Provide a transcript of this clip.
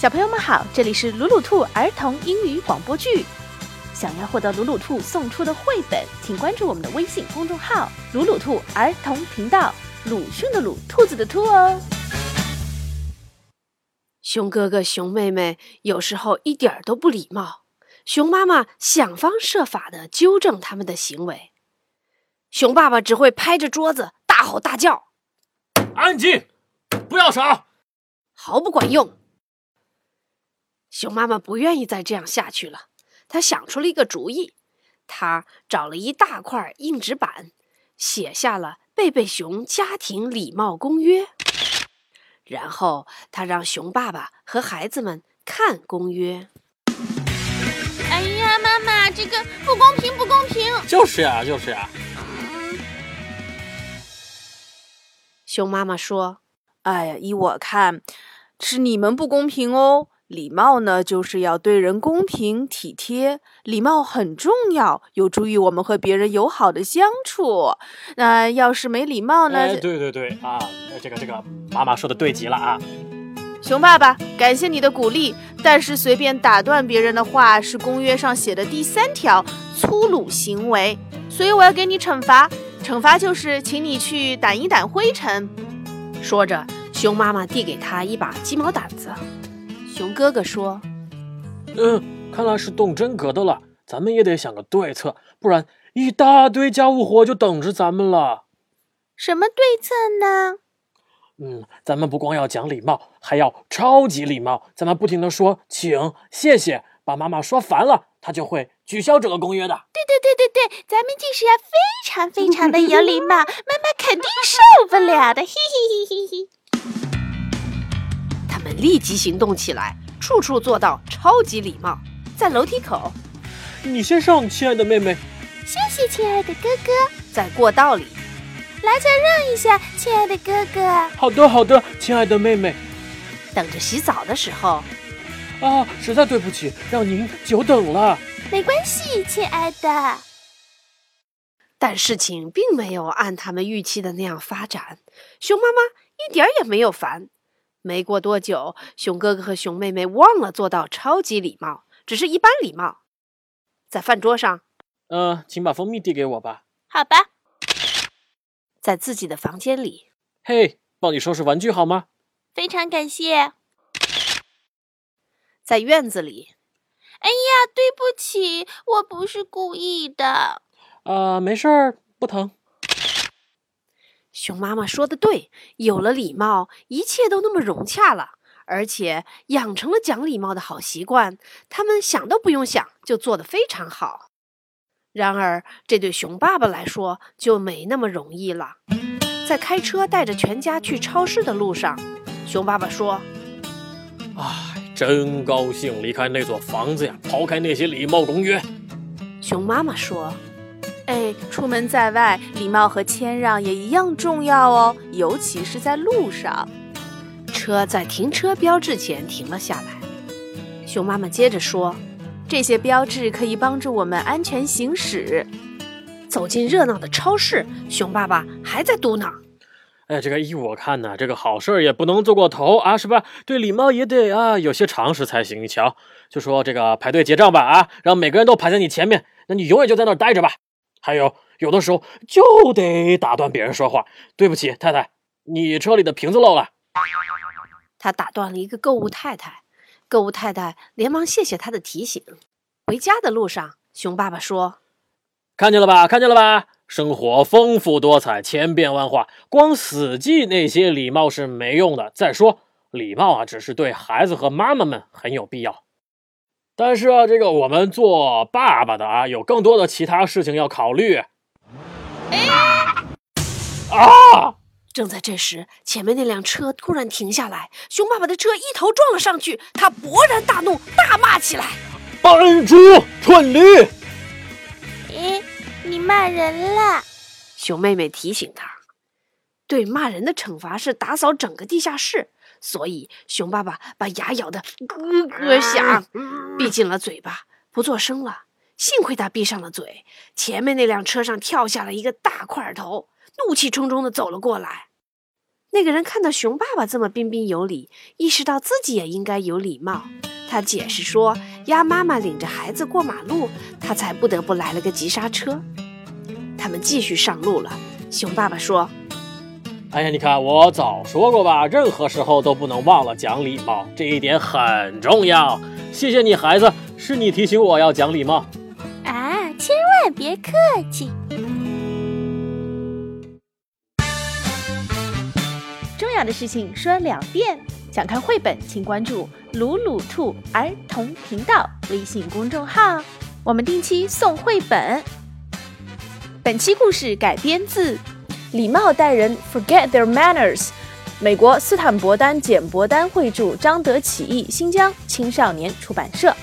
小朋友们好，这里是鲁鲁兔儿童英语广播剧。想要获得鲁鲁兔送出的绘本，请关注我们的微信公众号“鲁鲁兔儿童频道”。鲁迅的鲁，兔子的兔哦。熊哥哥、熊妹妹有时候一点儿都不礼貌，熊妈妈想方设法的纠正他们的行为，熊爸爸只会拍着桌子大吼大叫：“安静，不要吵！”毫不管用。熊妈妈不愿意再这样下去了，她想出了一个主意。她找了一大块硬纸板，写下了《贝贝熊家庭礼貌公约》。然后她让熊爸爸和孩子们看公约。哎呀，妈妈，这个不公平，不公平！就是呀，就是呀。熊妈妈说：“哎呀，依我看，是你们不公平哦。”礼貌呢，就是要对人公平体贴，礼貌很重要，有助于我们和别人友好的相处。那要是没礼貌呢？哎，对对对啊，这个这个，妈妈说的对极了啊。熊爸爸，感谢你的鼓励，但是随便打断别人的话是公约上写的第三条粗鲁行为，所以我要给你惩罚。惩罚就是请你去掸一掸灰尘。说着，熊妈妈递给他一把鸡毛掸子。熊哥哥说：“嗯，看来是动真格的了，咱们也得想个对策，不然一大堆家务活就等着咱们了。什么对策呢？嗯，咱们不光要讲礼貌，还要超级礼貌。咱们不停的说请、谢谢，把妈妈说烦了，她就会取消这个公约的。对对对对对，咱们就是要非常非常的有礼貌，妈妈肯定受不了的。嘿嘿嘿嘿嘿。”立即行动起来，处处做到超级礼貌。在楼梯口，你先上，亲爱的妹妹。谢谢，亲爱的哥哥。在过道里，来，再让一下，亲爱的哥哥。好的，好的，亲爱的妹妹。等着洗澡的时候，啊，实在对不起，让您久等了。没关系，亲爱的。但事情并没有按他们预期的那样发展。熊妈妈一点也没有烦。没过多久，熊哥哥和熊妹妹忘了做到超级礼貌，只是一般礼貌。在饭桌上，呃，请把蜂蜜递给我吧。好吧。在自己的房间里，嘿，帮你收拾玩具好吗？非常感谢。在院子里，哎呀，对不起，我不是故意的。啊，没事儿，不疼。熊妈妈说的对，有了礼貌，一切都那么融洽了，而且养成了讲礼貌的好习惯。他们想都不用想，就做得非常好。然而，这对熊爸爸来说就没那么容易了。在开车带着全家去超市的路上，熊爸爸说：“哎，真高兴离开那座房子呀，抛开那些礼貌公约。”熊妈妈说。哎，出门在外，礼貌和谦让也一样重要哦，尤其是在路上。车在停车标志前停了下来。熊妈妈接着说：“这些标志可以帮助我们安全行驶。”走进热闹的超市，熊爸爸还在嘟囔：“哎，这个依我看呢，这个好事也不能做过头啊，是吧？对礼貌也得啊有些常识才行。你瞧，就说这个排队结账吧，啊，让每个人都排在你前面，那你永远就在那儿待着吧。”还有，有的时候就得打断别人说话。对不起，太太，你车里的瓶子漏了。他打断了一个购物太太，购物太太连忙谢谢他的提醒。回家的路上，熊爸爸说：“看见了吧，看见了吧，生活丰富多彩，千变万化，光死记那些礼貌是没用的。再说，礼貌啊，只是对孩子和妈妈们很有必要。”但是啊，这个我们做爸爸的啊，有更多的其他事情要考虑。啊！正在这时，前面那辆车突然停下来，熊爸爸的车一头撞了上去，他勃然大怒，大骂起来：“笨猪，蠢驴！”咦，你骂人了？熊妹妹提醒他：“对骂人的惩罚是打扫整个地下室。”所以，熊爸爸把牙咬得咯咯响，闭紧了嘴巴，不作声了。幸亏他闭上了嘴，前面那辆车上跳下了一个大块头，怒气冲冲地走了过来。那个人看到熊爸爸这么彬彬有礼，意识到自己也应该有礼貌。他解释说：“鸭妈妈领着孩子过马路，他才不得不来了个急刹车。”他们继续上路了。熊爸爸说：“哎呀，你看，我早说过吧，任何时候都不能忘了讲礼貌，这一点很重要。谢谢你，孩子，是你提醒我要讲礼貌。啊，千万别客气。”重要的事情说两遍。想看绘本，请关注“鲁鲁兔儿童频道”微信公众号，我们定期送绘本。本期故事改编自《礼貌待人》，Forget Their Manners，美国斯坦伯丹简伯丹绘著，张德启译，新疆青少年出版社。